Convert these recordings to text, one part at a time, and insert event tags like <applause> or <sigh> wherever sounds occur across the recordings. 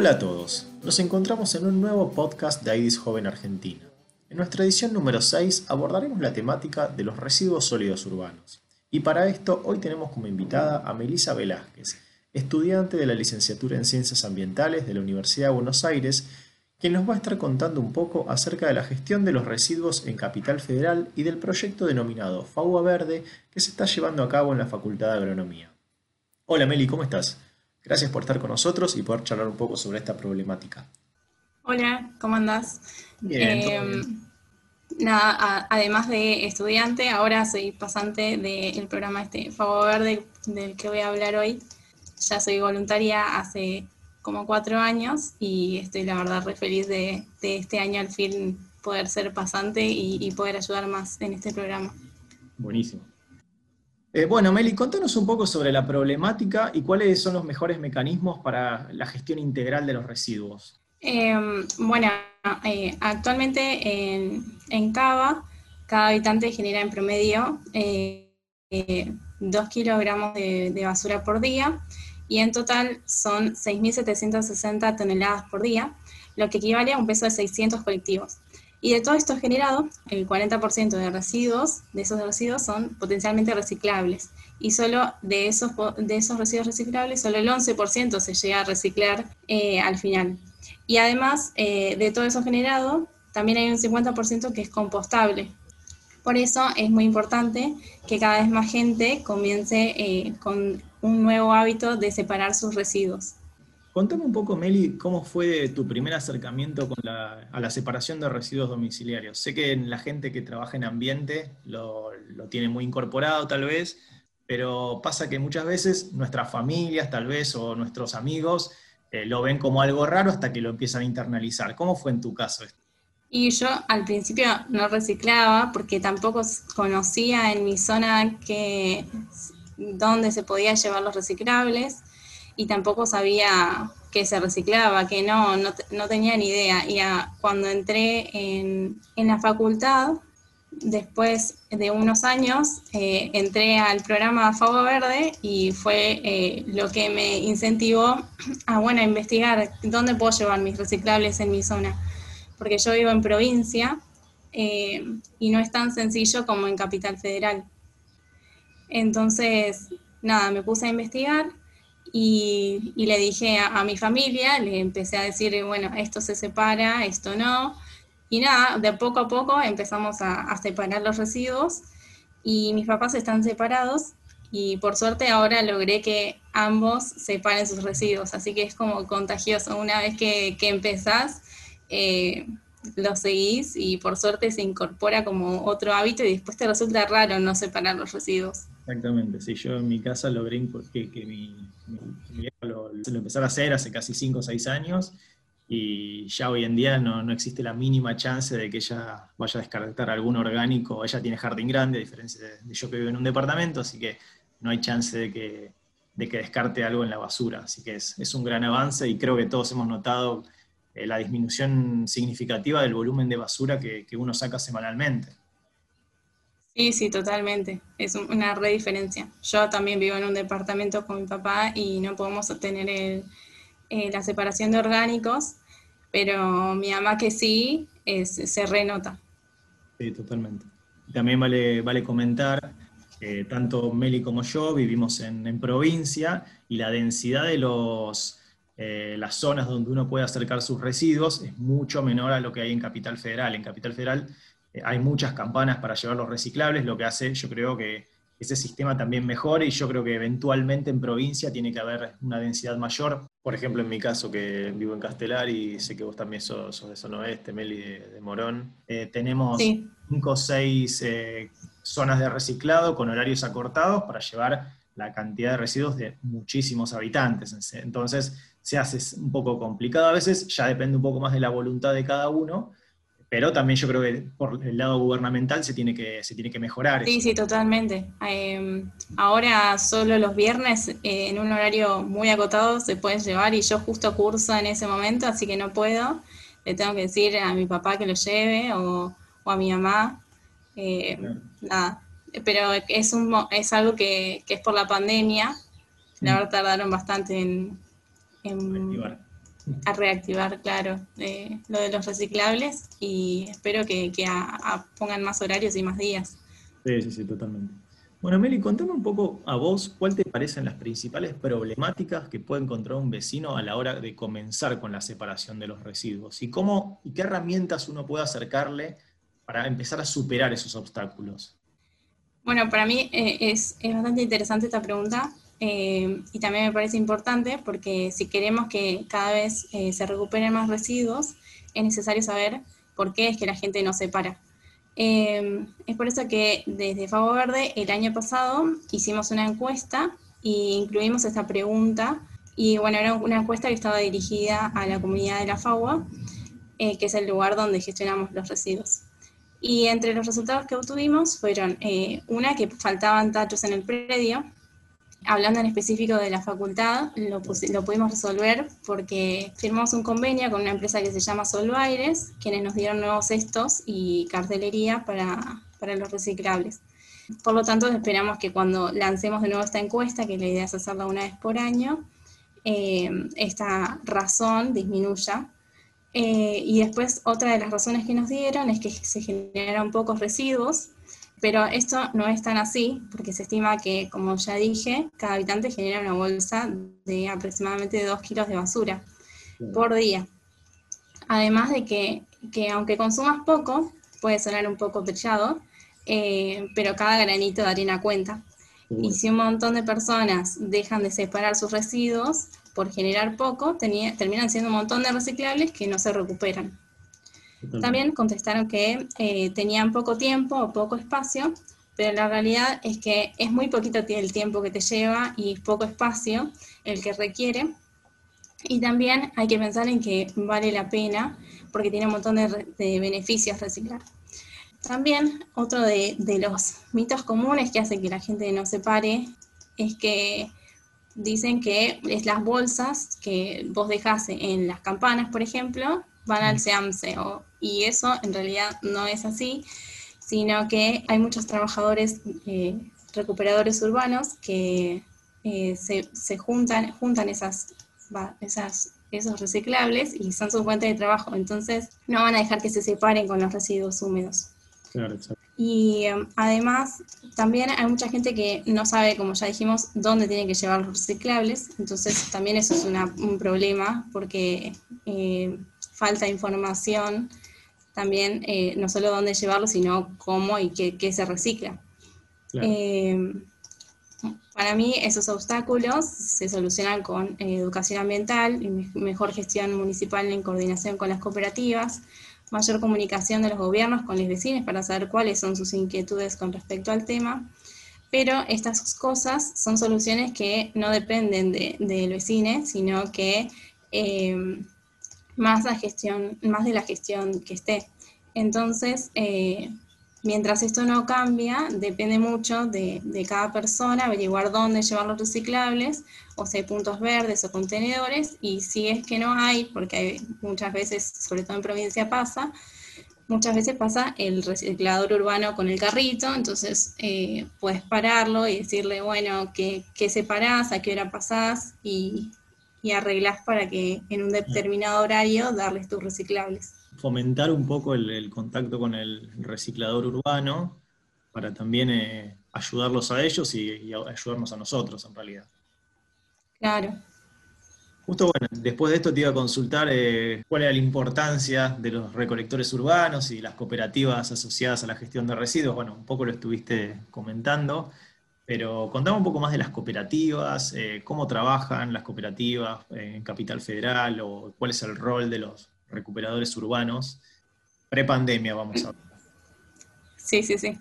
Hola a todos, nos encontramos en un nuevo podcast de AIDIS Joven Argentina. En nuestra edición número 6 abordaremos la temática de los residuos sólidos urbanos. Y para esto hoy tenemos como invitada a Melisa Velázquez, estudiante de la licenciatura en Ciencias Ambientales de la Universidad de Buenos Aires, quien nos va a estar contando un poco acerca de la gestión de los residuos en Capital Federal y del proyecto denominado Fagua Verde que se está llevando a cabo en la Facultad de Agronomía. Hola Meli, ¿cómo estás? Gracias por estar con nosotros y poder charlar un poco sobre esta problemática. Hola, ¿cómo andás? Bien, eh, Nada, además de estudiante, ahora soy pasante del programa este Fago Verde del que voy a hablar hoy. Ya soy voluntaria hace como cuatro años y estoy la verdad re feliz de, este año al fin poder ser pasante y, poder ayudar más en este programa. Buenísimo. Eh, bueno, Meli, contanos un poco sobre la problemática y cuáles son los mejores mecanismos para la gestión integral de los residuos. Em, bueno, eh, actualmente en, en, Cava, cada habitante genera en promedio 2 eh, kilogramos de, de, basura por día y en total son 6.760 toneladas por día, lo que equivale a un peso de 600 colectivos. Y de todo esto generado, el 40% de residuos, de esos residuos son potencialmente reciclables. Y solo de esos, de esos residuos reciclables, solo el 11% se llega a reciclar eh, al final. Y además eh, de todo eso generado, también hay un 50% que es compostable. Por eso es muy importante que cada vez más gente comience eh, con un nuevo hábito de separar sus residuos. Contame un poco, Meli, cómo fue tu primer acercamiento a la separación de residuos domiciliarios. Sé que la gente que trabaja en ambiente lo, tiene muy incorporado tal vez, pero pasa que muchas veces nuestras familias tal vez o nuestros amigos eh, lo ven como algo raro hasta que lo empiezan a internalizar. ¿Cómo fue en tu caso esto? Y yo al principio no reciclaba porque tampoco conocía en mi zona dónde se podía llevar los reciclables y tampoco sabía que se reciclaba, que no, no, tenía ni idea. Y cuando entré en, la facultad, después de unos años, eh, entré al programa Fuego Verde y fue eh, lo que me incentivó a, bueno, investigar dónde puedo llevar mis reciclables en mi zona. Porque yo vivo en provincia eh, y no es tan sencillo como en Capital Federal. Entonces, nada, me puse a investigar y, le dije a, mi familia, le empecé a decir, bueno, esto se separa, esto no. Y nada, de poco a poco empezamos a, separar los residuos y mis papás están separados y por suerte ahora logré que ambos separen sus residuos, así que es como contagioso. Una vez que, que empezás, eh, lo seguís y por suerte se incorpora como otro hábito y después te resulta raro no separar los residuos. Exactamente, sí, yo en mi casa logré que, que mi, mi, lo, lo a hacer hace casi 5 o 6 años y ya hoy en día no, existe la mínima chance de que ella vaya a descartar algún orgánico. Ella tiene jardín grande, a diferencia de, yo que vivo en un departamento, así que no hay chance de que, de que descarte algo en la basura. Así que es, es un gran avance y creo que todos hemos notado eh, la disminución significativa del volumen de basura que, uno saca semanalmente. Sí, sí, totalmente. Es una re diferencia. Yo también vivo en un departamento con mi papá y no podemos obtener eh, la separación de orgánicos, pero mi mamá que sí, se renota. Sí, totalmente. También vale, vale comentar que tanto Meli como yo vivimos en provincia y la densidad de los eh, las zonas donde uno puede acercar sus residuos es mucho menor a lo que hay en Capital Federal. En Capital Federal eh, hay muchas campanas para llevar los reciclables, lo que hace, yo creo que ese sistema también mejore y yo creo que eventualmente en provincia tiene que haber una densidad mayor. Por ejemplo, en mi caso, que vivo en Castelar y sé que vos también sos, de Zona Oeste, Meli de, Morón, eh, tenemos cinco o seis zonas de reciclado con horarios acortados para llevar la cantidad de residuos de muchísimos habitantes. Entonces, se hace un poco complicado a veces, ya depende un poco más de la voluntad de cada uno, pero también yo creo que por el lado gubernamental se tiene que, se tiene que mejorar. Sí, sí, totalmente. Em, ahora solo los viernes eh, en un horario muy acotado se pueden llevar y yo justo curso en ese momento, así que no puedo. Le tengo que decir a mi papá que lo lleve o, a mi mamá. Eh, nada. Pero es, un, es algo que, que es por la pandemia. La verdad tardaron bastante en, a reactivar, claro, eh, lo de los reciclables y espero que, pongan más horarios y más días. Sí, sí, sí, totalmente. Bueno, Meli, contame un poco a vos cuál te parecen las principales problemáticas que puede encontrar un vecino a la hora de comenzar con la separación de los residuos y cómo y qué herramientas uno puede acercarle para empezar a superar esos obstáculos. Bueno, para mí eh, es, bastante interesante esta pregunta eh, y también me parece importante porque si queremos que cada vez eh, se recuperen más residuos, es necesario saber por qué es que la gente no separa. Em, es por eso que desde Favo Verde el año pasado hicimos una encuesta e incluimos esta pregunta. Y bueno, era una encuesta que estaba dirigida a la comunidad de la FAUA, eh, que es el lugar donde gestionamos los residuos. Y entre los resultados que obtuvimos fueron eh, una que faltaban tachos en el predio, Hablando en específico de la facultad, lo, lo, pudimos resolver porque firmamos un convenio con una empresa que se llama Solvaires, quienes nos dieron nuevos cestos y cartelería para, para los reciclables. Por lo tanto, esperamos que cuando lancemos de nuevo esta encuesta, que la idea es hacerla una vez por año, eh, esta razón disminuya. Eh, y después, otra de las razones que nos dieron es que se generan pocos residuos pero esto no es tan así, porque se estima que, como ya dije, cada habitante genera una bolsa de aproximadamente 2 kilos de basura por día. Además de que, aunque consumas poco, puede sonar un poco pechado, eh, pero cada granito de harina cuenta. Y si un montón de personas dejan de separar sus residuos por generar poco, terminan siendo un montón de reciclables que no se recuperan. También contestaron que eh, tenían poco tiempo o poco espacio, pero la realidad es que es muy poquito el tiempo que te lleva y poco espacio el que requiere. Y también hay que pensar en que vale la pena porque tiene un montón de, beneficios reciclar. También otro de, los mitos comunes que hacen que la gente no se pare es que dicen que es las bolsas que vos dejás en las campanas, por ejemplo, van al SEAMSE, y eso en realidad no es así, sino que hay muchos trabajadores eh, recuperadores urbanos que eh, se, juntan, juntan esas, esas, esos reciclables y son su fuente de trabajo, entonces no van a dejar que se separen con los residuos húmedos. Y em, además, también hay mucha gente que no sabe, como ya dijimos, dónde tiene que llevar los reciclables. Entonces, también eso es un problema, porque eh, falta información también, eh, no solo dónde llevarlo, sino cómo y qué, se recicla. Eh, para mí esos obstáculos se solucionan con eh, educación ambiental, y mejor gestión municipal en coordinación con las cooperativas, mayor comunicación de los gobiernos con los vecinos para saber cuáles son sus inquietudes con respecto al tema. Pero estas cosas son soluciones que no dependen del de, vecino, sino que más, gestión, más de la gestión que esté. Entonces, eh, mientras esto no cambia, depende mucho de, cada persona averiguar dónde llevar los reciclables, o si hay puntos verdes o contenedores, y si es que no hay, porque hay, muchas veces, sobre todo en provincia pasa, muchas veces pasa el reciclador urbano con el carrito, entonces eh, puedes pararlo y decirle, bueno, ¿qué, ¿qué separás? ¿A qué hora pasás? Y y arreglás para que en un determinado horario darles tus reciclables. Fomentar un poco el, contacto con el reciclador urbano para también eh, ayudarlos a ellos y, ayudarnos a nosotros en realidad. Claro. Justo bueno, después de esto te iba a consultar eh, cuál era la importancia de los recolectores urbanos y las cooperativas asociadas a la gestión de residuos. Bueno, un poco lo estuviste comentando. Pero contame un poco más de las cooperativas, eh, cómo trabajan las cooperativas en Capital Federal o cuál es el rol de los recuperadores urbanos. Prepandemia, vamos a ver. Sí, sí, sí.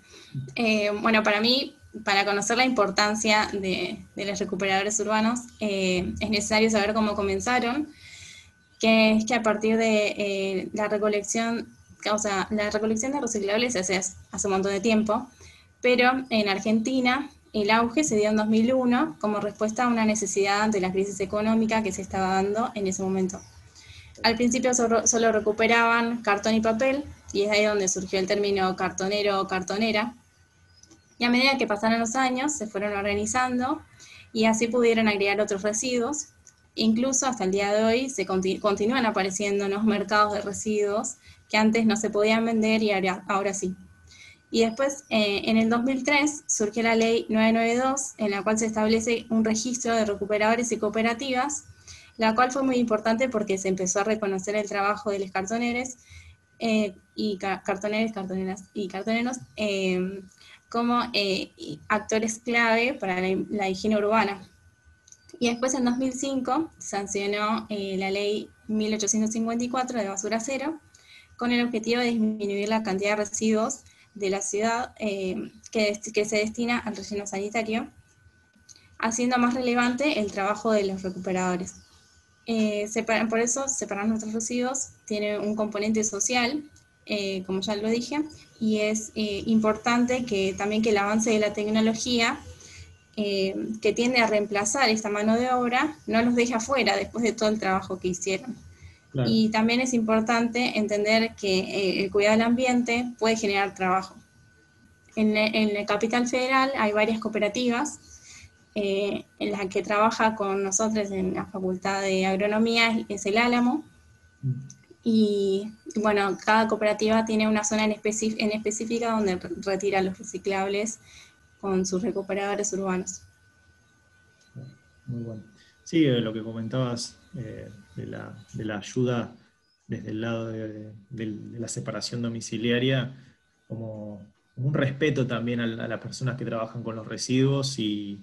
Eh, bueno, para mí, para conocer la importancia de, los recuperadores urbanos, eh, es necesario saber cómo comenzaron, que es que a partir de la recolección, o sea, la recolección de reciclables hace hace un montón de tiempo, pero en Argentina el auge se dio en 2001 como respuesta a una necesidad ante la crisis económica que se estaba dando en ese momento. Al principio solo, recuperaban cartón y papel, y es ahí donde surgió el término cartonero o cartonera. Y a medida que pasaron los años, se fueron organizando y así pudieron agregar otros residuos. Incluso hasta el día de hoy se continúan apareciendo los mercados de residuos que antes no se podían vender y ahora, sí. Y después, eh, en el 2003, surgió la ley 992, en la cual se establece un registro de recuperadores y cooperativas, la cual fue muy importante porque se empezó a reconocer el trabajo de los cartoneros eh, y cartoneros, cartoneras y cartoneros eh, como actores clave para la higiene urbana. Y después en 2005 sancionó eh, la ley 1854 de basura cero con el objetivo de disminuir la cantidad de residuos de la ciudad eh, que, se destina al relleno sanitario, haciendo más relevante el trabajo de los recuperadores. Eh, por eso, separar nuestros residuos tiene un componente social, como ya lo dije, y es importante que también que el avance de la tecnología eh, que tiende a reemplazar esta mano de obra no los deja afuera después de todo el trabajo que hicieron. Y también es importante entender que eh, el cuidado del ambiente puede generar trabajo. En, en el Capital Federal hay varias cooperativas eh, en las que trabaja con nosotros en la Facultad de Agronomía, es el Álamo. Mm. Y bueno, cada cooperativa tiene una zona en, en específica donde retira los reciclables con sus recuperadores urbanos. Muy bueno. Sí, eh, lo que comentabas eh, de, la, ayuda desde el lado de, la separación domiciliaria, como, un respeto también a, las personas que trabajan con los residuos y,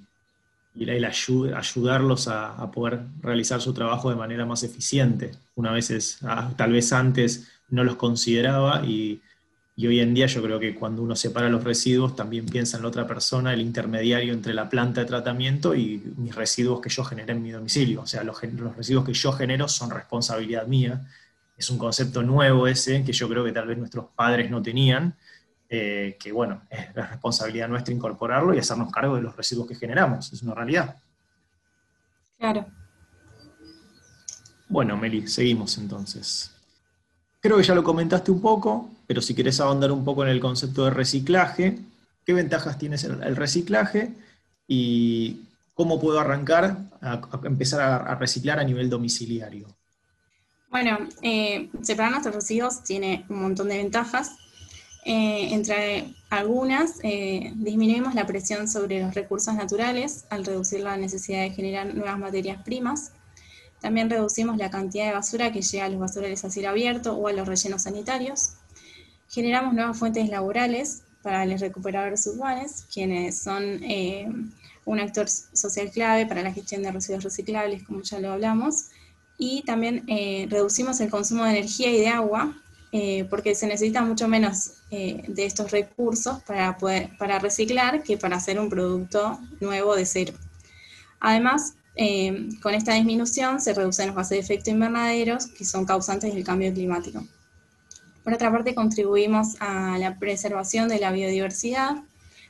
el, ayudarlos a, poder realizar su trabajo de manera más eficiente. Una vez, ah, tal vez antes no los consideraba y y hoy en día yo creo que cuando uno separa los residuos también piensa en la otra persona, el intermediario entre la planta de tratamiento y mis residuos que yo generé en mi domicilio. O sea, los, residuos que yo genero son responsabilidad mía. Es un concepto nuevo ese que yo creo que tal vez nuestros padres no tenían, eh, que bueno, es la responsabilidad nuestra incorporarlo y hacernos cargo de los residuos que generamos. Es una realidad. Claro. Bueno, Meli, seguimos entonces. Creo que ya lo comentaste un poco, pero si querés ahondar un poco en el concepto de reciclaje, ¿qué ventajas tiene el reciclaje y cómo puedo arrancar a, empezar a, reciclar a nivel domiciliario? Bueno, eh, separar nuestros residuos tiene un montón de ventajas. Eh, entre algunas, eh, disminuimos la presión sobre los recursos naturales al reducir la necesidad de generar nuevas materias primas. También reducimos la cantidad de basura que llega a los basurales a cielo abierto o a los rellenos sanitarios. Generamos nuevas fuentes laborales para los recuperadores urbanos, quienes son eh, un actor social clave para la gestión de residuos reciclables, como ya lo hablamos. Y también eh, reducimos el consumo de energía y de agua, eh, porque se necesita mucho menos de estos recursos para, para reciclar que para hacer un producto nuevo de cero. Además, con esta disminución se reducen los gases de efecto invernaderos que son causantes del cambio climático. Por otra parte, contribuimos a la preservación de la biodiversidad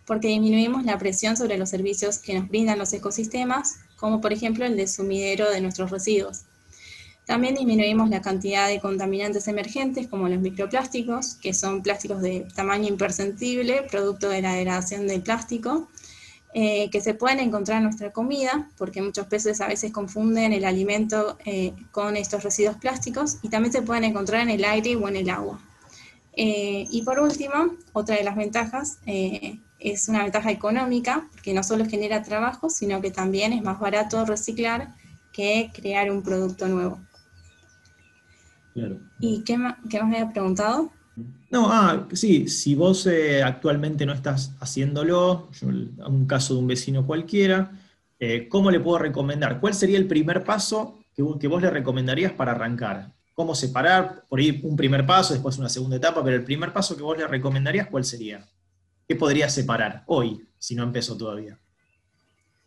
porque disminuimos la presión sobre los servicios que nos brindan los ecosistemas, como por ejemplo el de sumidero de nuestros residuos. También disminuimos la cantidad de contaminantes emergentes como los microplásticos, que son plásticos de tamaño imperceptible, producto de la degradación del plástico, eh, que se pueden encontrar en nuestra comida, porque muchos peces a veces confunden el alimento eh, con estos residuos plásticos, y también se pueden encontrar en el aire o en el agua. Eh, y por último, otra de las ventajas es una ventaja económica, porque no solo genera trabajo, sino que también es más barato reciclar que crear un producto nuevo. ¿Y qué qué más me había preguntado? No, ah, sí, si vos eh, actualmente no estás haciéndolo, un caso de un vecino cualquiera, eh, ¿cómo le puedo recomendar? ¿Cuál sería el primer paso que, vos le recomendarías para arrancar? ¿Cómo separar? Por ahí un primer paso, después una segunda etapa, pero el primer paso que vos le recomendarías, ¿cuál sería? ¿Qué podría separar hoy, si no empezó todavía?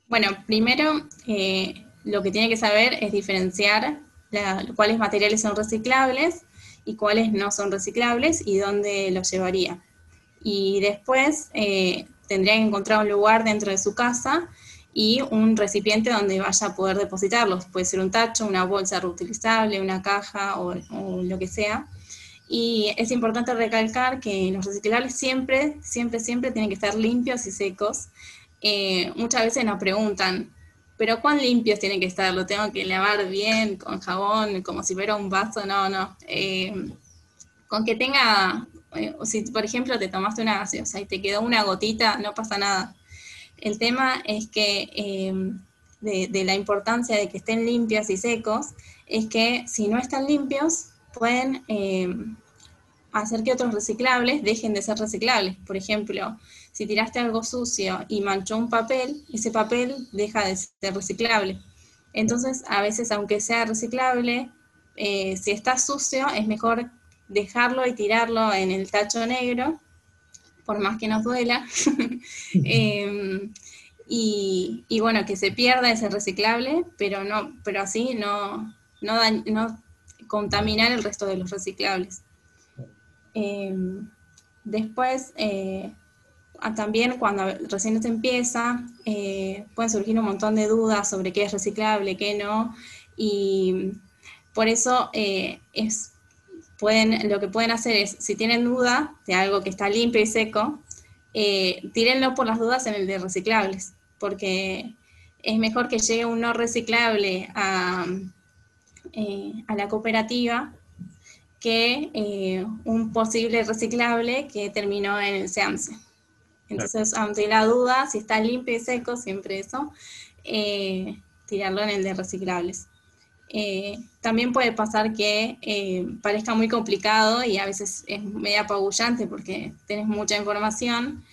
Bueno, primero eh, lo que tiene que saber es diferenciar cuáles materiales son reciclables y cuáles no son reciclables y dónde los llevaría. Y después eh, tendría que encontrar un lugar dentro de su casa y un recipiente donde vaya a poder depositarlos. Puede ser un tacho, una bolsa reutilizable, una caja o, lo que sea. Y es importante recalcar que los reciclables siempre, siempre, siempre tienen que estar limpios y secos. Eh, muchas veces nos preguntan, pero cuán limpios tienen que estar, lo tengo que lavar bien con jabón, como si fuera un vaso, no, no. Eh, con que tenga, eh, si por ejemplo te tomaste una gaseosa y te quedó una gotita, no pasa nada. El tema es que eh, de, la importancia de que estén limpios y secos, es que si no están limpios, pueden hacer que otros reciclables dejen de ser reciclables. Por ejemplo, si tiraste algo sucio y manchó un papel, ese papel deja de ser reciclable. Entonces, a veces, aunque sea reciclable, eh, si está sucio, es mejor dejarlo y tirarlo en el tacho negro, por más que nos duela. <laughs> <laughs> Em, y, bueno, que se pierda ese reciclable, pero no, pero así no, no, no contaminar el resto de los reciclables. Em, después, eh, también cuando recién se empieza, eh, pueden surgir un montón de dudas sobre qué es reciclable, qué no, y por eso eh, es, pueden, lo que pueden hacer es, si tienen duda de algo que está limpio y seco, eh, tírenlo por las dudas en el de reciclables, porque es mejor que llegue un no reciclable a, a la cooperativa que un posible reciclable que terminó en el SEAMSE. Entonces, ante la duda, si está limpio y seco, siempre eso, eh, tirarlo en el de reciclables. Eh, también puede pasar que eh, parezca muy complicado y a veces es medio apabullante porque tienes mucha información,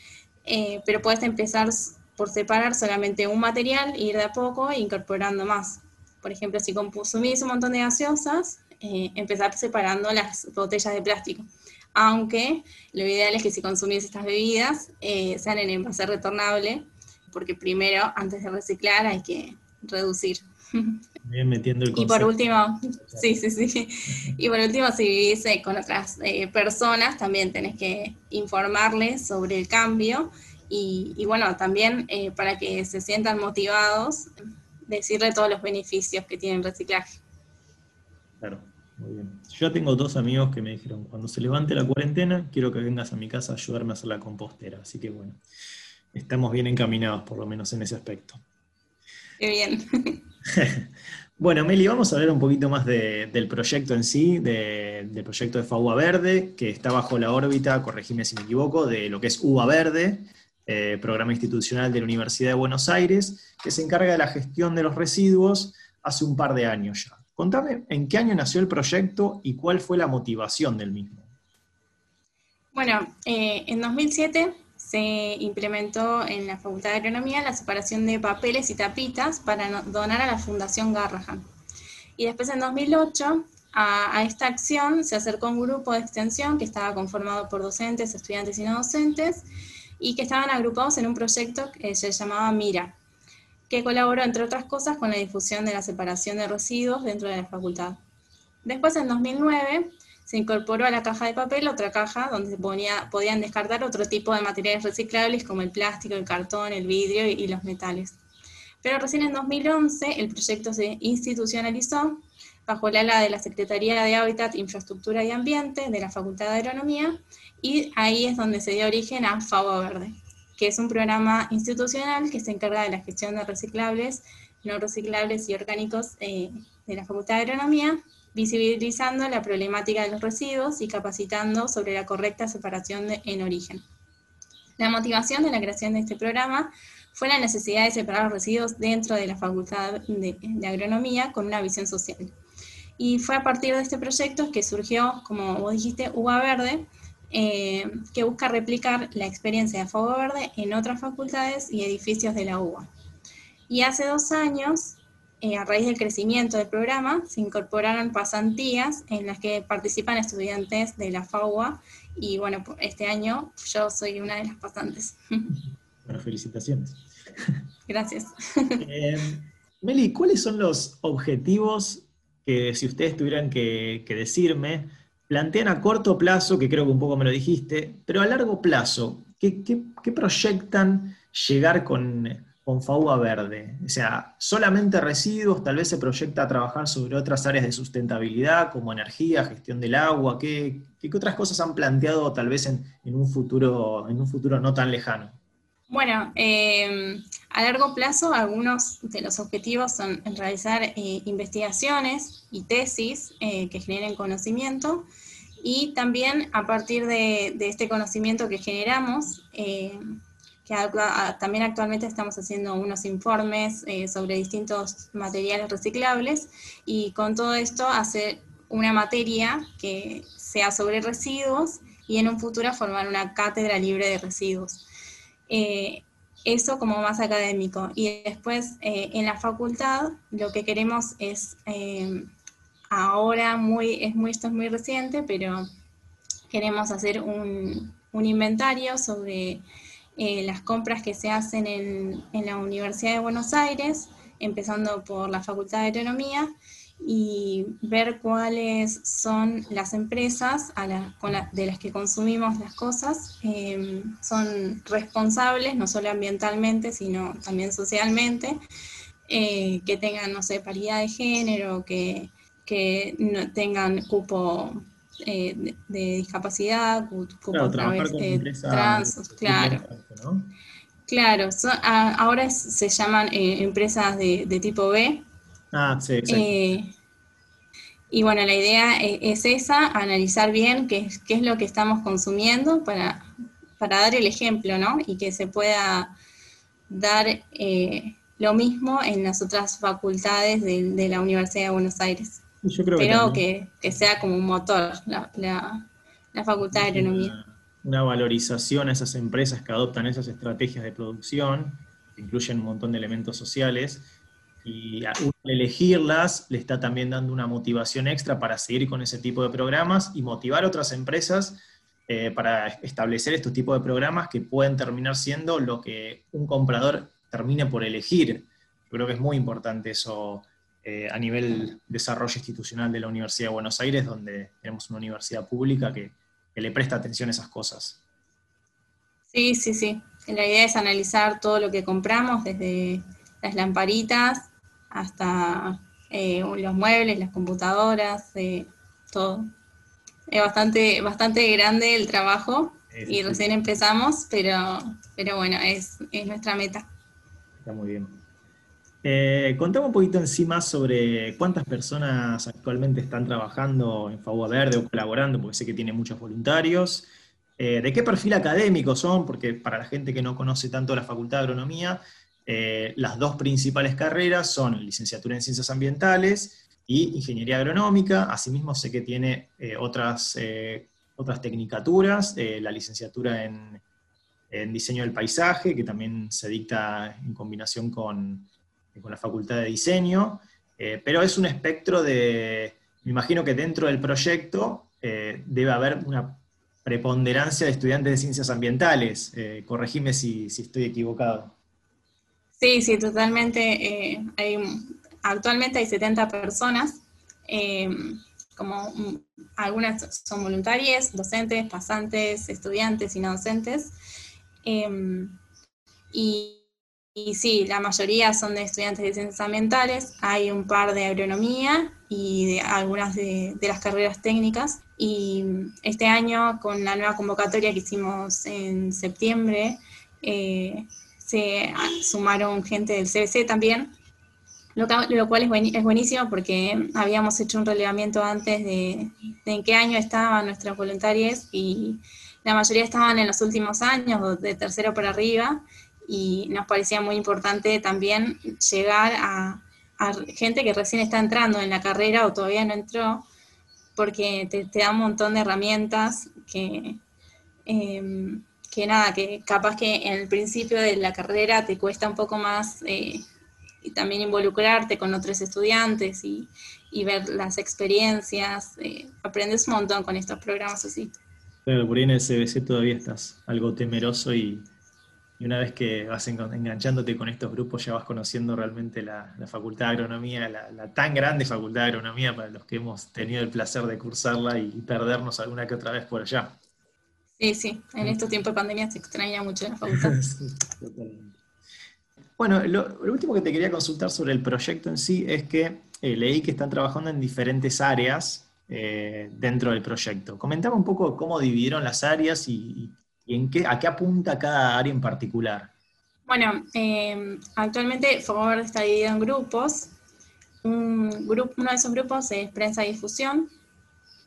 pero puedes empezar por separar solamente un material, ir de a poco incorporando más. Por ejemplo, si consumís un montón de gaseosas, empezar separando las botellas de plástico aunque lo ideal es que si consumís estas bebidas eh, sean en envase retornable, porque primero, antes de reciclar, hay que reducir. Bien metiendo el Y por último, sí, sí, sí. Y por último, si vivís eh, con otras eh, personas, también tenés que informarles sobre el cambio y, y bueno, también para que se sientan motivados, decirle todos los beneficios que tiene el reciclaje. Claro. Muy bien. Yo ya tengo dos amigos que me dijeron, cuando se levante la cuarentena, quiero que vengas a mi casa a ayudarme a hacer la compostera. Así que bueno, estamos bien encaminados por lo menos en ese aspecto. Qué bien. <laughs> bueno, Meli, vamos a hablar un poquito más del proyecto en sí, del proyecto de FAUA Verde, que está bajo la órbita, corregime si me equivoco, de lo que es UBA Verde, eh, programa institucional de la Universidad de Buenos Aires, que se encarga de la gestión de los residuos hace un par de años ya. Contame en qué año nació el proyecto y cuál fue la motivación del mismo. Bueno, eh, en 2007 se implementó en la Facultad de Agronomía la separación de papeles y tapitas para donar a la Fundación Garrahan. Y después en 2008 a, esta acción se acercó un grupo de extensión que estaba conformado por docentes, estudiantes y no docentes y que estaban agrupados en un proyecto que se llamaba MIRA, colaboró, entre otras cosas, con la difusión de la separación de residuos dentro de la facultad. Después, en 2009, se incorporó a la caja de papel otra caja donde se podían descartar otro tipo de materiales reciclables como el plástico, el cartón, el vidrio y, los metales. Pero recién en 2011 el proyecto se institucionalizó bajo el ala de la Secretaría de Hábitat, Infraestructura y Ambiente de la Facultad de Agronomía y ahí es donde se dio origen a FAO Verde que es un programa institucional que se encarga de la gestión de reciclables, no reciclables y orgánicos eh, de la Facultad de Agronomía, visibilizando la problemática de los residuos y capacitando sobre la correcta separación en origen. La motivación de la creación de este programa fue la necesidad de separar los residuos dentro de la Facultad de, de Agronomía con una visión social. Y fue a partir de este proyecto que surgió, como vos dijiste, Uva Verde, eh, que busca replicar la experiencia de Fuego Verde en otras facultades y edificios de la UBA. Y hace dos años, eh, a raíz del crecimiento del programa, se incorporaron pasantías en las que participan estudiantes de la FAUA y bueno, este año yo soy una de las pasantes. Bueno, felicitaciones. <laughs> Gracias. Eh, Meli, ¿cuáles son los objetivos que si ustedes tuvieran que decirme, plantean a corto plazo, que creo que un poco me lo dijiste, pero a largo plazo, ¿qué, proyectan llegar con, con FAUA Verde? O sea, solamente residuos, tal vez se proyecta trabajar sobre otras áreas de sustentabilidad, como energía, gestión del agua, ¿qué, otras cosas han planteado tal vez en, un futuro, en un futuro no tan lejano? Bueno, eh, a largo plazo algunos de los objetivos son realizar eh, investigaciones y tesis eh, que generen conocimiento y también a partir de, este conocimiento que generamos, que también actualmente estamos haciendo unos informes sobre distintos materiales reciclables y con todo esto hacer una materia que sea sobre residuos y en un futuro formar una cátedra libre de residuos. Eh, eso como más académico. Y después eh, en la facultad lo que queremos es, eh, ahora muy, es muy, esto es muy reciente, pero queremos hacer un, inventario sobre las compras que se hacen en, en la Universidad de Buenos Aires, empezando por la Facultad de Agronomía, y ver cuáles son las empresas de las que consumimos las cosas, em, son responsables no solo ambientalmente, sino también socialmente, eh, que tengan, no sé, paridad de género, que, que no tengan cupo eh, de, discapacidad, cupo claro, trans, claro. Claro, ahora se llaman eh, empresas de, de tipo B, Ah, sí, eh, y bueno, la idea e, es, esa, analizar bien qué, qué, es lo que estamos consumiendo para, para, dar el ejemplo, ¿no? Y que se pueda dar eh, lo mismo en las otras facultades de, la Universidad de Buenos Aires. Yo creo Pero que, que, sea como un motor la, la, Facultad de Agronomía. Una, una valorización a esas empresas que adoptan esas estrategias de producción, que incluyen un montón de elementos sociales, y al elegirlas le está también dando una motivación extra para seguir con ese tipo de programas y motivar a otras empresas eh, para establecer estos tipos de programas que pueden terminar siendo lo que un comprador termine por elegir. Yo creo que es muy importante eso eh, a nivel desarrollo institucional de la Universidad de Buenos Aires, donde tenemos una universidad pública que, que le presta atención a esas cosas. Sí, sí, sí. La idea es analizar todo lo que compramos, desde las lamparitas hasta eh, los muebles, las computadoras, eh, todo. Es bastante, bastante grande el trabajo y recién empezamos, pero, pero bueno, es, nuestra meta. Está muy bien. Eh, contame un poquito encima sobre cuántas personas actualmente están trabajando en Favor Verde o colaborando, porque sé que tiene muchos voluntarios. ¿De qué perfil académico son? Porque para la gente que no conoce tanto la Facultad de Agronomía, eh, las dos principales carreras son licenciatura en ciencias ambientales y ingeniería agronómica. Asimismo, sé que tiene eh, otras, eh, otras tecnicaturas, la licenciatura en, diseño del paisaje, que también se dicta en combinación con, con la facultad de diseño, pero es un espectro de, me imagino que dentro del proyecto debe haber una preponderancia de estudiantes de ciencias ambientales. corregime si, si estoy equivocado. Sí, sí, totalmente. Eh, actualmente hay 70 personas, eh, como algunas son voluntarias, docentes, pasantes, estudiantes y no docentes. Eh, y, sí, la mayoría son de estudiantes de ciencias ambientales, hay un par de agronomía y de algunas de, de las carreras técnicas. Y este año, con la nueva convocatoria que hicimos en septiembre, se sumaron gente del CBC también, lo, cual es, buenísimo porque habíamos hecho un relevamiento antes de, en qué año estaban nuestras voluntarias y la mayoría estaban en los últimos años, de tercero para arriba, y nos parecía muy importante también llegar a, gente que recién está entrando en la carrera o todavía no entró, porque te, da un montón de herramientas que... Em, que nada, que capaz que en el principio de la carrera te cuesta un poco más eh, y también involucrarte con otros estudiantes y, ver las experiencias. Eh, aprendes un montón con estos programas así. Claro, por ahí en el CBC todavía estás algo temeroso y, una vez que vas enganchándote con estos grupos ya vas conociendo realmente la, Facultad de Agronomía, la, tan grande Facultad de Agronomía para los que hemos tenido el placer de cursarla y perdernos alguna que otra vez por allá. Sí, sí, en estos tiempos de pandemia se extraña mucho la facultad. <laughs> Bueno, lo, último que te quería consultar sobre el proyecto en sí es que eh, leí que están trabajando en diferentes áreas eh, dentro del proyecto. Comentame un poco cómo dividieron las áreas y, en qué, a qué apunta cada área en particular. Bueno, eh, actualmente Fuego Verde está dividido en grupos. Un grupo, uno de esos grupos es Prensa y Difusión,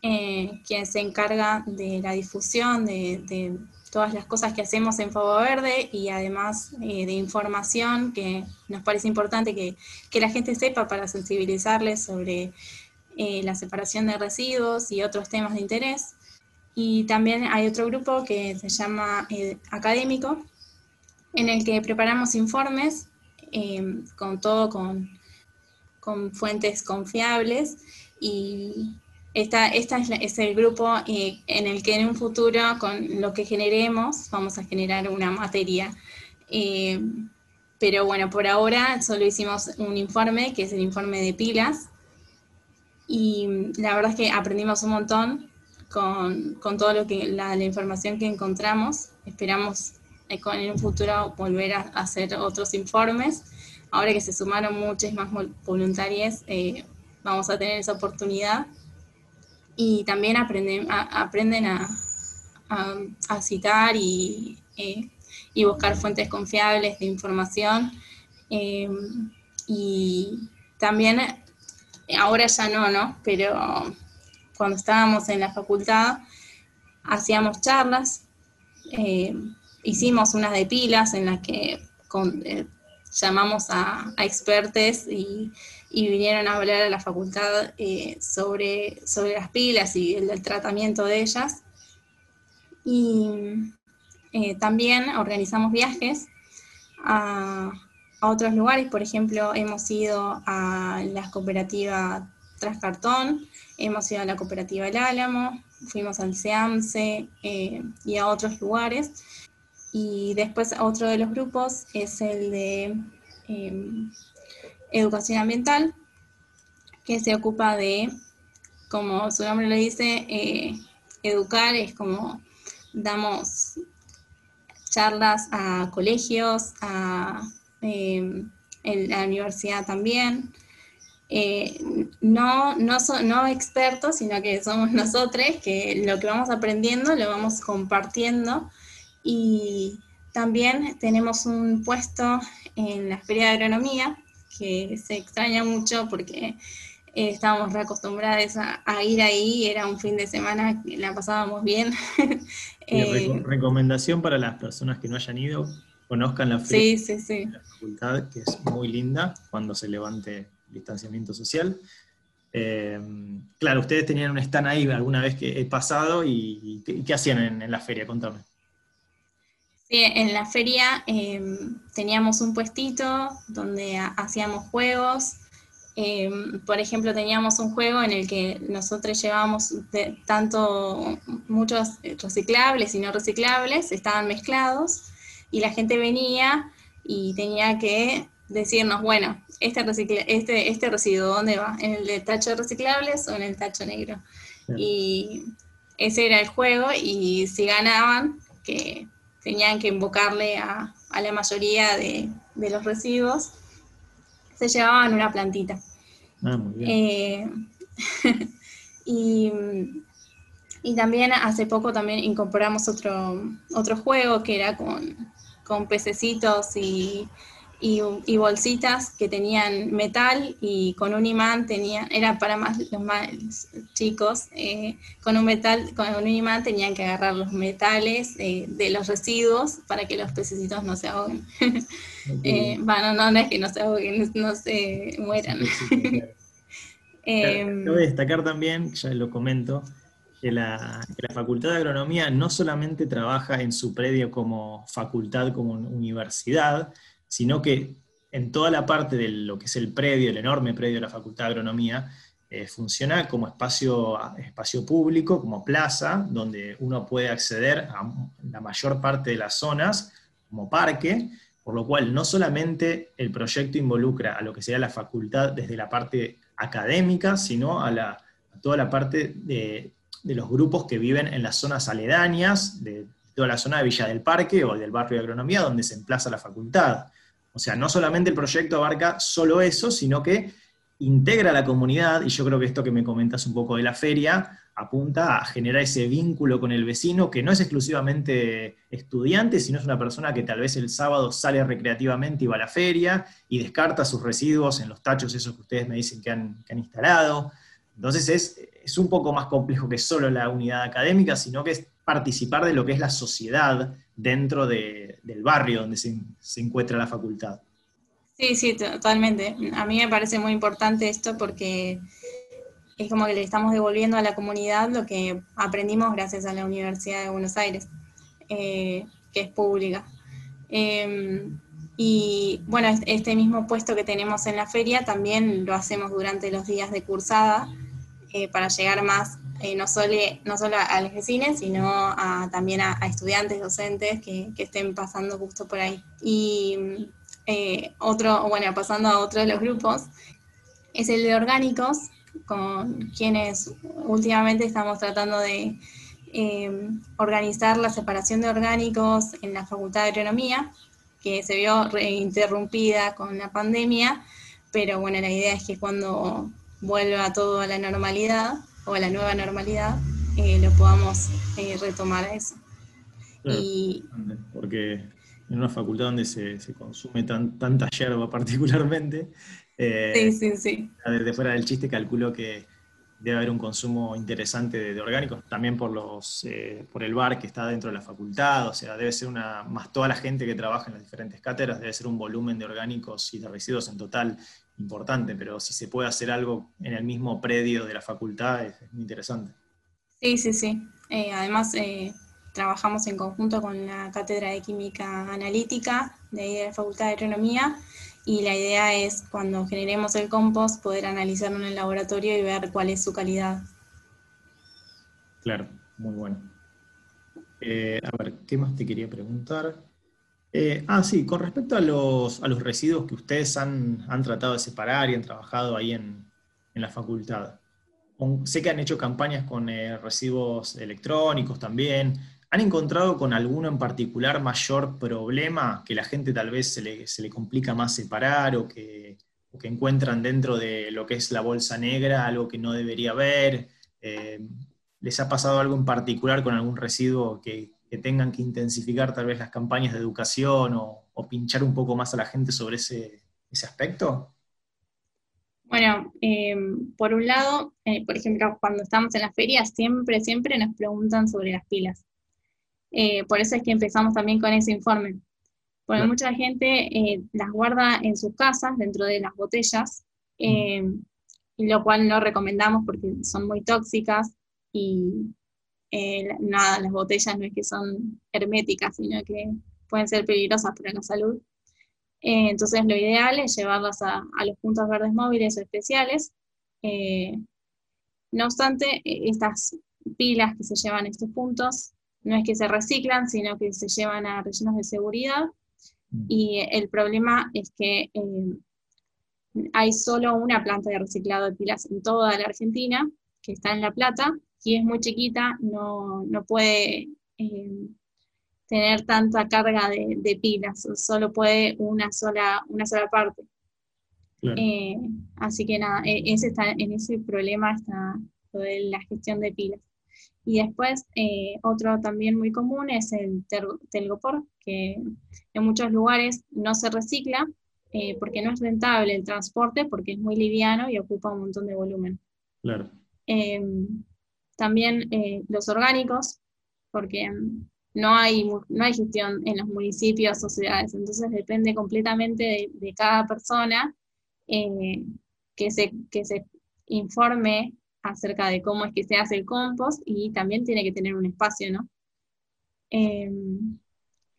eh, quien se encarga de la difusión de, todas las cosas que hacemos en Fuego Verde y además eh, de información que nos parece importante que, que, la gente sepa para sensibilizarles sobre la separación de residuos y otros temas de interés. Y también hay otro grupo que se llama Académico, en el que preparamos informes eh, con todo con, con, fuentes confiables y esta, esta es, el grupo eh, en el que en un futuro con lo que generemos vamos a generar una materia. Eh, pero bueno, por ahora solo hicimos un informe, que es el informe de pilas, y la verdad es que aprendimos un montón con, con todo lo que la, la información que encontramos. Esperamos en un futuro volver a hacer otros informes. Ahora que se sumaron muchas más voluntarias, eh, vamos a tener esa oportunidad. Y también aprenden a, aprenden a, a, citar y, eh, y, buscar fuentes confiables de información. Eh, y también, ahora ya no, ¿no? Pero cuando estábamos en la facultad, hacíamos charlas hicimos unas de pilas en las que eh, llamamos a, expertos y, vinieron a hablar a la facultad eh, sobre, sobre las pilas y el, tratamiento de ellas. Y eh, también organizamos viajes a, a, otros lugares, por ejemplo, hemos ido a la cooperativa Trascartón, hemos ido a la cooperativa El Álamo, fuimos al SEAMSE y a otros lugares y después otro de los grupos es el de em, educación ambiental, que se ocupa de, como su nombre lo dice, eh, educar, es como damos charlas a colegios, a em, la universidad también. Eh, no, no, no expertos, sino que somos nosotros que lo que vamos aprendiendo lo vamos compartiendo y también tenemos un puesto en la Feria de Agronomía, que se extraña mucho porque eh, estábamos reacostumbrados a, ir ahí, era un fin de semana que la pasábamos bien. <laughs> Eh, recomendación para las personas que no hayan ido, conozcan la feria de la facultad, que es muy linda cuando se levante el distanciamiento social. Eh, claro, ustedes tenían un stand ahí alguna vez que he pasado y, ¿qué hacían en, en la feria? Contame. Sí, en la feria em, teníamos un puestito donde hacíamos juegos. Em, por ejemplo, teníamos un juego en el que nosotros llevábamos tanto muchos reciclables y no reciclables, estaban mezclados, y la gente venía y tenía que decirnos, bueno, este, este, este residuo, ¿dónde va? ¿En el tacho de reciclables o en el tacho negro? Y ese era el juego, y si ganaban, que tenían que invocarle a, la mayoría de, los residuos, se llevaban una plantita. Ah, muy bien. Eh, <laughs> y, y, también hace poco también incorporamos otro, otro juego que era con, con pececitos y y, bolsitas que tenían metal y con un imán tenían, era para más los más chicos, eh, con un metal, con un imán tenían que agarrar los metales eh, de los residuos para que los pececitos no se ahoguen. <laughs> eh, bueno, no, no es que no se ahoguen, no se mueran. <laughs> eh, Cabe destacar también, ya lo comento, que la, que la, Facultad de Agronomía no solamente trabaja en su predio como facultad, como universidad, sino que en toda la parte de lo que es el predio, el enorme predio de la Facultad de Agronomía, eh, funciona como espacio, espacio público, como plaza, donde uno puede acceder a la mayor parte de las zonas como parque, por lo cual no solamente el proyecto involucra a lo que sería la facultad desde la parte académica, sino a, la, toda la parte de, de, los grupos que viven en las zonas aledañas, de toda la zona de Villa del Parque o del barrio de Agronomía, donde se emplaza la facultad. O sea, no solamente el proyecto abarca solo eso, sino que integra a la comunidad, y yo creo que esto que me comentas un poco de la feria, apunta a generar ese vínculo con el vecino que no es exclusivamente estudiante, sino es una persona que tal vez el sábado sale recreativamente y va a la feria y descarta sus residuos en los tachos esos que ustedes me dicen que han, instalado. Entonces es, es, un poco más complejo que solo la unidad académica, sino que es participar de lo que es la sociedad dentro del barrio donde se, se encuentra la facultad. Sí, sí, totalmente. A mí me parece muy importante esto porque es como que le estamos devolviendo a la comunidad lo que aprendimos gracias a la Universidad de Buenos Aires, eh, que es pública. Em, y bueno, este mismo puesto que tenemos en la feria también lo hacemos durante los días de cursada eh, para llegar más, eh, no, solo, no solo a los vecinos, sino también a, estudiantes, docentes que, que, estén pasando justo por ahí. Y otro, bueno, pasando a otro de los grupos, es el de orgánicos, con quienes últimamente estamos tratando de eh, organizar la separación de orgánicos en la Facultad de Agronomía, que se vio interrumpida con la pandemia, pero bueno, la idea es que cuando vuelva todo a la normalidad o a la nueva normalidad, eh, lo podamos eh, retomar a eso. porque en una facultad donde se, consume tanta hierba particularmente, eh, sí, sí, sí. Desde fuera del chiste calculo que debe haber un consumo interesante de, orgánicos, también por, los, eh, por el bar que está dentro de la facultad, o sea, debe ser una, más toda la gente que trabaja en las diferentes cátedras, debe ser un volumen de orgánicos y de residuos en total importante, pero si se puede hacer algo en el mismo predio de la facultad es, muy interesante. Sí, sí, sí. Eh, además, trabajamos en conjunto con la Cátedra de Química Analítica de, ahí de la Facultad de Agronomía y la idea es cuando generemos el compost poder analizarlo en el laboratorio y ver cuál es su calidad. Claro, muy bueno. Eh, a ver, ¿qué más te quería preguntar? Eh, ah, sí, con respecto a los, a los residuos que ustedes han, han, tratado de separar y han trabajado ahí en, en la facultad. sé que han hecho campañas con eh, residuos electrónicos también. ¿Han encontrado con alguno en particular mayor problema que la gente tal vez se le, complica más separar o que, encuentran dentro de lo que es la bolsa negra algo que no debería haber? Eh, ¿Les ha pasado algo en particular con algún residuo que, tengan que intensificar tal vez las campañas de educación o, pinchar un poco más a la gente sobre ese, aspecto? Bueno, eh, por un lado, eh, por ejemplo, cuando estamos en las ferias, siempre, siempre nos preguntan sobre las pilas. Eh, por eso es que empezamos también con ese informe. Porque mucha gente eh, las guarda en sus casas, dentro de las botellas, eh, lo cual no recomendamos porque son muy tóxicas y nada, las botellas no es que son herméticas, sino que pueden ser peligrosas para la salud. entonces lo ideal es llevarlas a, a, los puntos verdes móviles o especiales. no obstante, estas pilas que se llevan estos puntos no es que se reciclan, sino que se llevan a rellenos de seguridad. Mm. Y el problema es que eh, hay solo una planta de reciclado de pilas en toda la Argentina, que está en La Plata, y es muy chiquita, no, puede eh, tener tanta carga de, pilas, solo puede una sola, una sola parte. Eh, así que nada, e, ese está, en ese problema está lo de la gestión de pilas. Y después, eh, otro también muy común es el telgopor, que en muchos lugares no se recicla eh, porque no es rentable el transporte, porque es muy liviano y ocupa un montón de volumen. Claro. Em, también eh, los orgánicos, porque no hay, no hay gestión en los municipios o ciudades, entonces depende completamente de, cada persona que, se, que se informe acerca de cómo es que se hace el compost y también tiene que tener un espacio, ¿no? Em,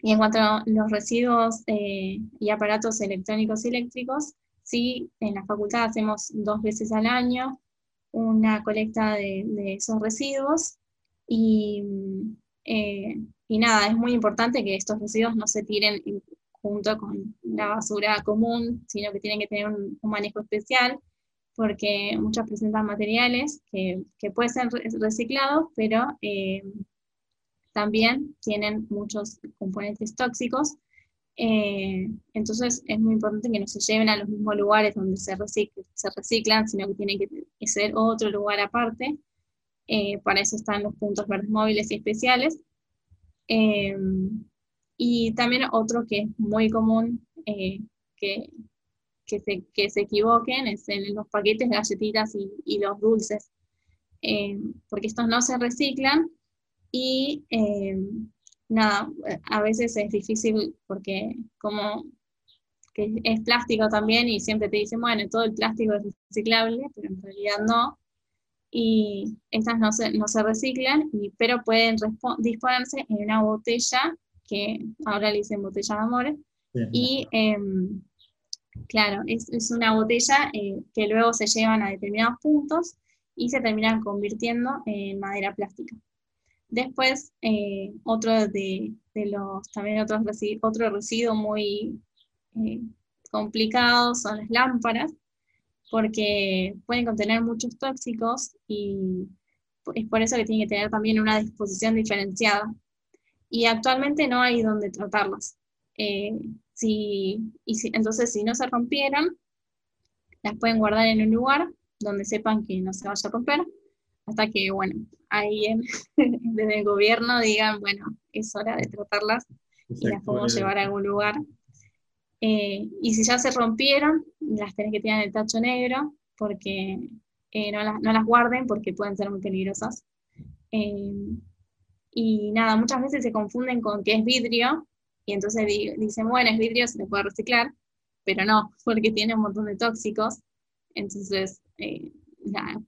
y en cuanto a los residuos eh, y aparatos electrónicos y eléctricos, sí, en la facultad hacemos dos veces al año una colecta de, esos residuos y, eh, y, nada, es muy importante que estos residuos no se tiren junto con la basura común, sino que tienen que tener un manejo especial porque muchos presentan materiales que, que pueden ser reciclados, pero eh, también tienen muchos componentes tóxicos Eh, entonces es muy importante que no se lleven a los mismos lugares donde se, se reciclan, sino que tiene que ser otro lugar aparte. Eh, para eso están los puntos verdes móviles y especiales. Eh, y también otro que es muy común que, que, se, que, se, equivoquen es en los paquetes de galletitas y, y los dulces, porque estos no se reciclan y nada, a veces es difícil porque como que es plástico también y siempre te dicen, bueno, todo el plástico es reciclable, pero en realidad no. Y estas no se, no se reciclan, y, pero pueden disponerse en una botella, que ahora le dicen botella de amores, y em, claro, es, una botella eh, que luego se llevan a determinados puntos y se terminan convirtiendo en madera plástica. Después, eh, otro de, los, también otros otro residuo muy eh, complicado son las lámparas, porque pueden contener muchos tóxicos y es por eso que tienen que tener también una disposición diferenciada. Y actualmente no hay donde tratarlas. Eh, si, y entonces, si no se rompieron, las pueden guardar en un lugar donde sepan que no se vaya a romper hasta que, bueno, ahí <laughs> desde el gobierno digan, bueno, es hora de tratarlas y las podemos llevar a algún lugar. Eh, y si ya se rompieron, las tenés que tirar en el tacho negro, porque eh, no, las, no, las, guarden porque pueden ser muy peligrosas. Eh, y nada, muchas veces se confunden con que es vidrio, y entonces dicen, bueno, es vidrio, se le puede reciclar, pero no, porque tiene un montón de tóxicos. Entonces,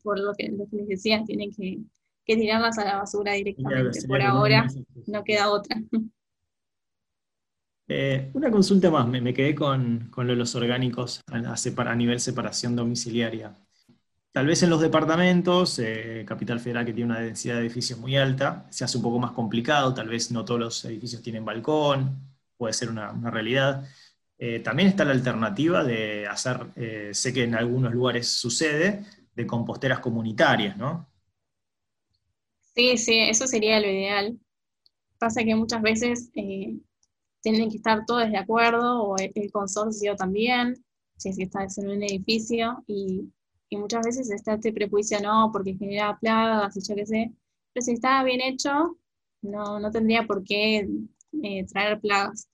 por lo que, les decía, tienen que, tirarlas a la basura directamente. por ahora no queda otra. <laughs> Eh, una consulta más, me, quedé con, con, lo de los orgánicos a, nivel separación domiciliaria. Tal vez en los departamentos, eh, Capital Federal que tiene una densidad de edificios muy alta, se hace un poco más complicado, tal vez no todos los edificios tienen balcón, puede ser una, realidad. Eh, también está la alternativa de hacer, sé que en algunos lugares sucede, de composteras comunitarias, ¿no? Sí, sí, eso sería lo ideal. Pasa que muchas veces eh, tienen que estar todos de acuerdo, o el, consorcio también, si es que estás en un edificio, y, muchas veces está este prejuicio, no, porque genera plagas y yo qué sé, pero si está bien hecho, no, no tendría por qué eh, traer plagas.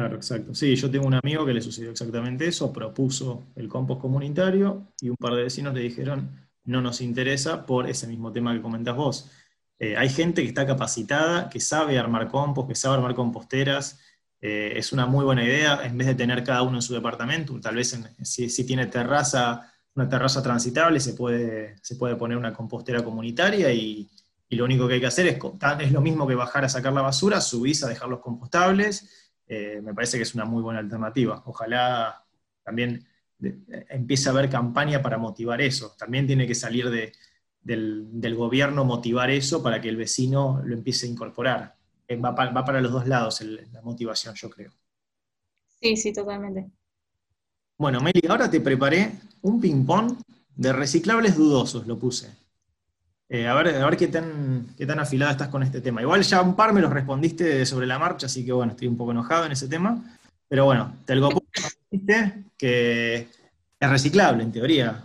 Claro, exacto. Sí, yo tengo un amigo que le sucedió exactamente eso, propuso el compost comunitario y un par de vecinos le dijeron, no nos interesa por ese mismo tema que comentas vos. Eh, hay gente que está capacitada, que sabe armar compost, que sabe armar composteras. Eh, es una muy buena idea, en vez de tener cada uno en su departamento, tal vez si, tiene terraza, una terraza transitable, se puede, se puede poner una compostera comunitaria y, lo único que hay que hacer es, es lo mismo que bajar a sacar la basura, subís a dejar los compostables eh, me parece que es una muy buena alternativa. Ojalá también empiece a haber campaña para motivar eso. También tiene que salir del, gobierno motivar eso para que el vecino lo empiece a incorporar. Eh, va, para los dos lados la motivación, yo creo. Sí, sí, totalmente. Bueno, Meli, ahora te preparé un ping-pong de reciclables dudosos, lo puse. Eh, a, ver, a ver qué tan, qué tan afilada estás con este tema. Igual ya un par me los respondiste sobre la marcha, así que bueno, estoy un poco enojado en ese tema. Pero bueno, Telgopor dijiste que es reciclable en teoría.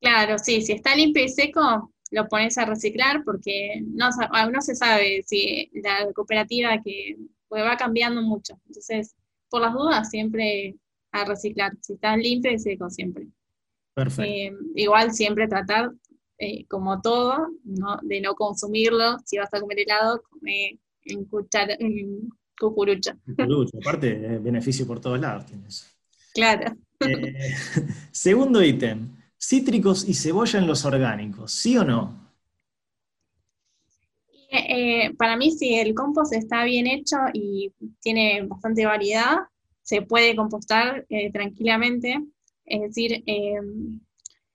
Claro, sí, si está limpio y seco, lo pones a reciclar porque no, aún no se sabe si la cooperativa que va cambiando mucho. Entonces, por las dudas, siempre a reciclar. Si está limpio y seco, siempre. Perfecto. Eh, igual siempre tratar eh, como todo, de no consumirlo. Si vas a comer helado, come en, cuchara, en cucurucha. aparte, beneficio por todos lados tienes. Claro. Eh, <laughs> segundo ítem, cítricos y cebolla en los orgánicos, ¿sí o no? Eh, para mí, si el compost está bien hecho y tiene bastante variedad, se puede compostar tranquilamente. Es decir,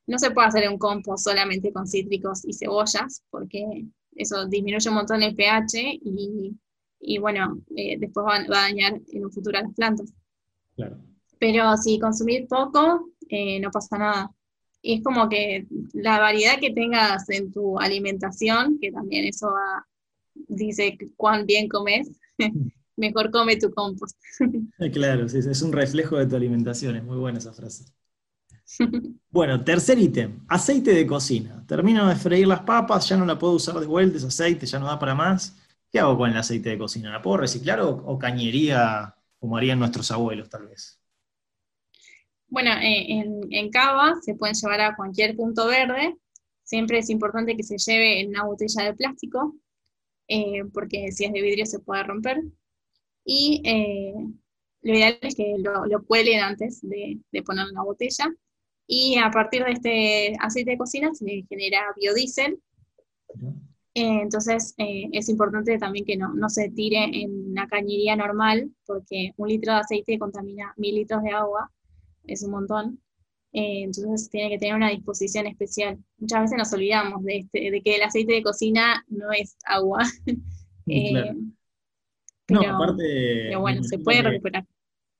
no se puede hacer un compost solamente con cítricos y cebollas, porque eso disminuye un montón el pH y, bueno, eh, después va, a dañar en un futuro a las plantas. Pero si consumir poco, eh, no pasa nada. Y es como que la variedad que tengas en tu alimentación, que también eso dice cuán bien comes, <laughs> mejor come tu compost. <laughs> claro, es un reflejo de tu alimentación, es muy buena esa frase. <laughs> Bueno, tercer ítem, aceite de cocina. Termino de freír las papas, ya no la puedo usar de vuelta, ese aceite ya no da para más. ¿Qué hago con el aceite de cocina? ¿La puedo reciclar o, cañería como harían nuestros abuelos tal vez? Bueno, eh, en, cava se pueden llevar a cualquier punto verde. Siempre es importante que se lleve en una botella de plástico, eh, porque si es de vidrio se puede romper. Y eh, lo ideal es que lo, lo cuelen antes de, de poner en la botella. Y a partir de este aceite de cocina se genera biodiesel. Eh, entonces eh, es importante también que no, no, se tire en una cañería normal, porque un litro de aceite contamina mil litros de agua, es un montón. Eh, entonces tiene que tener una disposición especial. Muchas veces nos olvidamos de, este, de que el aceite de cocina no es agua. <laughs> no, aparte. Pero bueno, se puede recuperar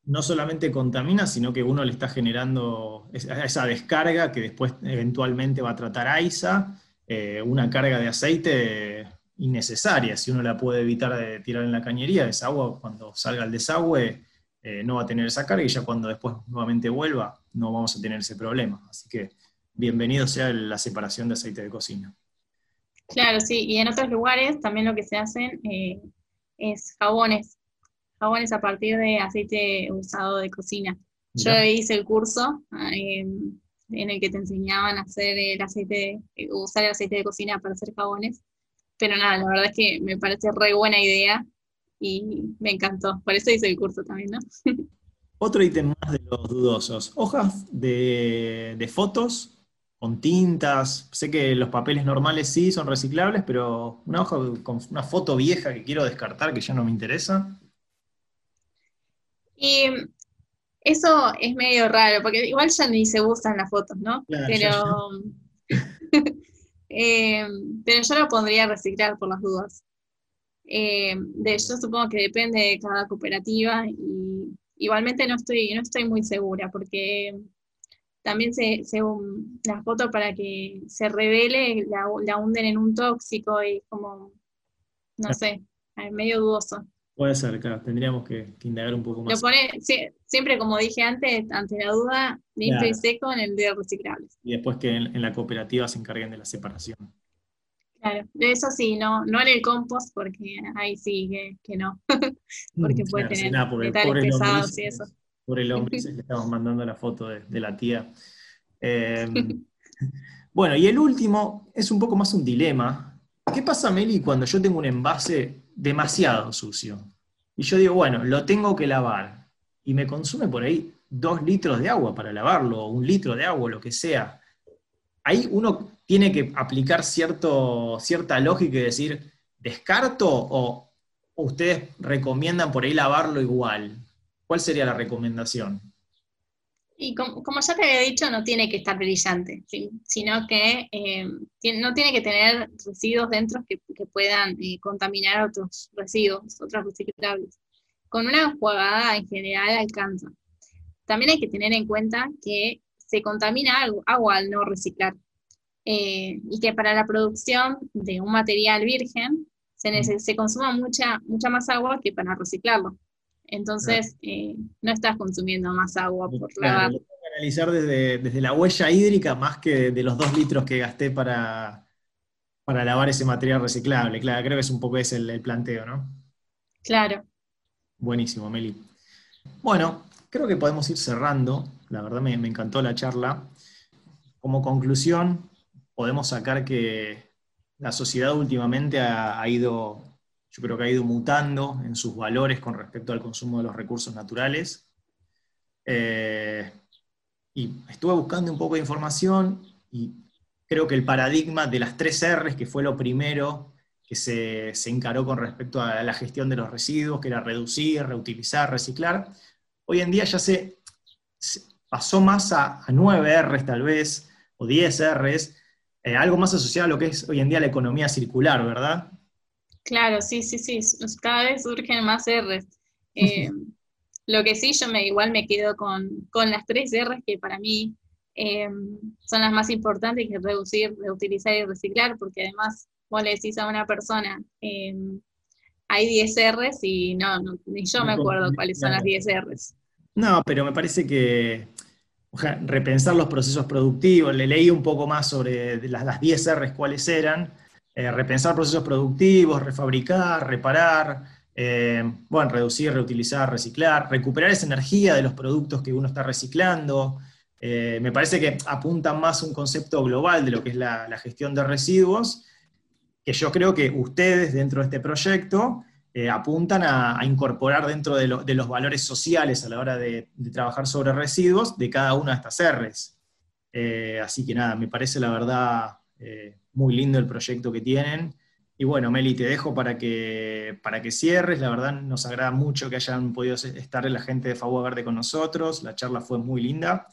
no solamente contamina, sino que uno le está generando esa descarga que después eventualmente va a tratar AISA, eh, una carga de aceite innecesaria. Si uno la puede evitar de tirar en la cañería, esa cuando salga al desagüe eh, no va a tener esa carga y ya cuando después nuevamente vuelva no vamos a tener ese problema. Así que bienvenido sea la separación de aceite de cocina. Claro, sí, y en otros lugares también lo que se hacen eh, es jabones jabones a partir de aceite usado de cocina. Yo hice el curso en el que te enseñaban a hacer el aceite, usar el aceite de cocina para hacer jabones. Pero nada, la verdad es que me parece re buena idea y me encantó. Por eso hice el curso también, ¿no? <laughs> Otro ítem más de los dudosos. Hojas de, de, fotos con tintas. Sé que los papeles normales sí son reciclables, pero una hoja con una foto vieja que quiero descartar, que ya no me interesa. Y eso es medio raro, porque igual ya ni se usan las fotos, ¿no? pero, <laughs> eh, pero yo lo pondría a reciclar por las dudas. Eh, de, yo supongo que depende de cada cooperativa y igualmente no estoy, no estoy muy segura porque también se, se la foto para que se revele la, la hunden en un tóxico y como, no sé, es medio dudoso. Puede ser, claro, tendríamos que, indagar un poco más. Lo pone, siempre, como dije antes, ante la duda, limpio y seco en el de reciclables. Y después que en, la cooperativa se encarguen de la separación. Claro, eso sí, no, no en el compost, porque ahí sí que, no. <laughs> porque mm, puede tener metales pesados y eso. Por el hombre, le estamos mandando la foto de, la tía. Em, <laughs> bueno, y el último es un poco más un dilema. ¿Qué pasa, Meli, cuando yo tengo un envase demasiado sucio. Y yo digo, bueno, lo tengo que lavar. Y me consume por ahí dos litros de agua para lavarlo, o un litro de agua, lo que sea. Ahí uno tiene que aplicar cierto, cierta lógica y decir, ¿descarto o ustedes recomiendan por ahí lavarlo igual? ¿Cuál sería la recomendación? Y como, ya te había dicho, no tiene que estar brillante, sino que eh, no tiene que tener residuos dentro que, puedan eh, contaminar otros residuos, otros reciclables. Con una enjuagada en general alcanza. También hay que tener en cuenta que se contamina agua al no reciclar eh, y que para la producción de un material virgen se, se consuma mucha, mucha más agua que para reciclarlo. Entonces, eh, no estás consumiendo más agua por lavar. Tengo que analizar desde, la huella hídrica más que de los dos litros que gasté para, para lavar ese material reciclable. Claro, creo que es un poco ese el, planteo, ¿no? Claro. Buenísimo, Meli. Bueno, creo que podemos ir cerrando. La verdad me, encantó la charla. Como conclusión, podemos sacar que la sociedad últimamente ha ido yo creo que ha ido mutando en sus valores con respecto al consumo de los recursos naturales. Eh, y estuve buscando un poco de información y creo que el paradigma de las tres R's, que fue lo primero que se, encaró con respecto a la gestión de los residuos, que era reducir, reutilizar, reciclar, hoy en día ya se, pasó más a, nueve 9 R's tal vez, o 10 R's, eh, algo más asociado a lo que es hoy en día la economía circular, ¿verdad? Claro, sí, sí, sí, cada vez surgen más R's. Eh, lo que sí, yo me, igual me quedo con, las tres R's que para mí eh, son las más importantes, que es reducir, reutilizar y reciclar, porque además vos le decís a una persona, eh, hay 10 R's y no, ni yo me acuerdo cuáles son las 10 R's. No, pero me parece que repensar los procesos productivos, le leí un poco más sobre las, las 10 R's cuáles eran, eh, repensar procesos productivos, refabricar, reparar, eh, bueno, reducir, reutilizar, reciclar, recuperar esa energía de los productos que uno está reciclando. Eh, me parece que apunta más un concepto global de lo que es la, gestión de residuos, que yo creo que ustedes dentro de este proyecto apuntan a, incorporar dentro de, los valores sociales a la hora de, de, trabajar sobre residuos de cada una de estas R's. así que nada, me parece la verdad muy lindo el proyecto que tienen. Y bueno, Meli, te dejo para que, para que cierres. La verdad nos agrada mucho que hayan podido estar la gente de Fagua Verde con nosotros. La charla fue muy linda.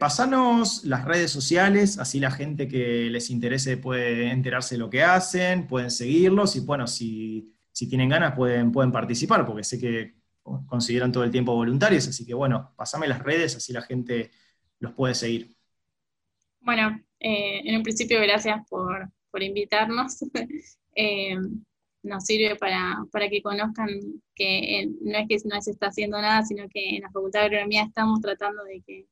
Pasanos las redes sociales, así la gente que les interese puede enterarse de lo que hacen, pueden seguirlos y bueno, si, tienen ganas pueden, pueden participar, porque sé que consideran todo el tiempo voluntarios, así que bueno, pasame las redes, así la gente los puede seguir. Bueno, eh, en un principio, gracias por, invitarnos. <laughs> Eh, nos sirve para, que conozcan que no es que no se está haciendo nada, sino que en la Facultad de Agronomía estamos tratando de, que,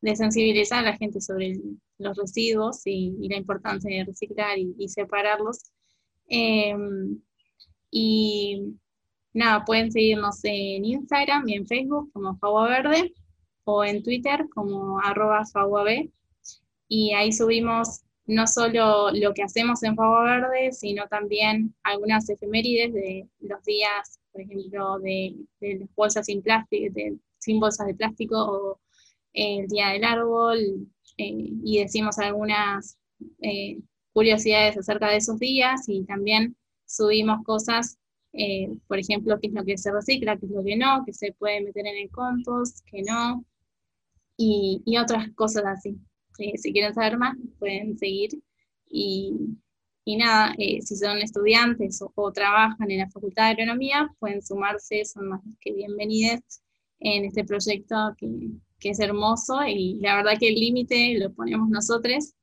de sensibilizar a la gente sobre los residuos y, la importancia de reciclar y, separarlos. Eh, y nada, pueden seguirnos en Instagram y en Facebook como Fagua Verde o en Twitter como arroba y ahí subimos no solo lo que hacemos en Fuego Verde, sino también algunas efemérides de los días, por ejemplo, de, las bolsas sin plástico, sin bolsas de plástico o el Día del Árbol, eh, y decimos algunas eh, curiosidades acerca de esos días y también subimos cosas, eh, por ejemplo, qué es lo que se recicla, qué es lo que no, que se puede meter en el compost, que no, y otras cosas así si quieren saber más, pueden seguir. Y, nada, eh, si son estudiantes o, trabajan en la Facultad de Agronomía, pueden sumarse, son más que bienvenidos en este proyecto que, es hermoso y la verdad que el límite lo ponemos nosotros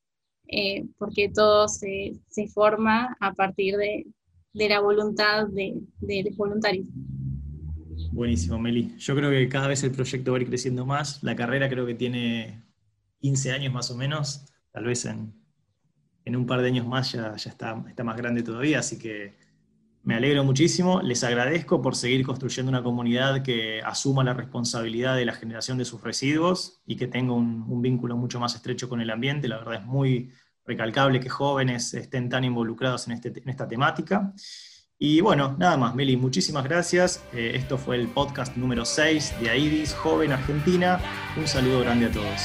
eh, porque todo se, forma a partir de, la voluntad de, de los voluntarios. Buenísimo, Meli. Yo creo que cada vez el proyecto va a ir creciendo más. La carrera creo que tiene 15 años más o menos, tal vez en, un par de años más ya, ya está, está más grande todavía, así que me alegro muchísimo, les agradezco por seguir construyendo una comunidad que asuma la responsabilidad de la generación de sus residuos y que tenga un, vínculo mucho más estrecho con el ambiente. La verdad es muy recalcable que jóvenes estén tan involucrados en, este, esta temática. Y bueno, nada más, Meli, muchísimas gracias. Eh, esto fue el podcast número 6 de AIDIS, Joven Argentina. Un saludo grande a todos.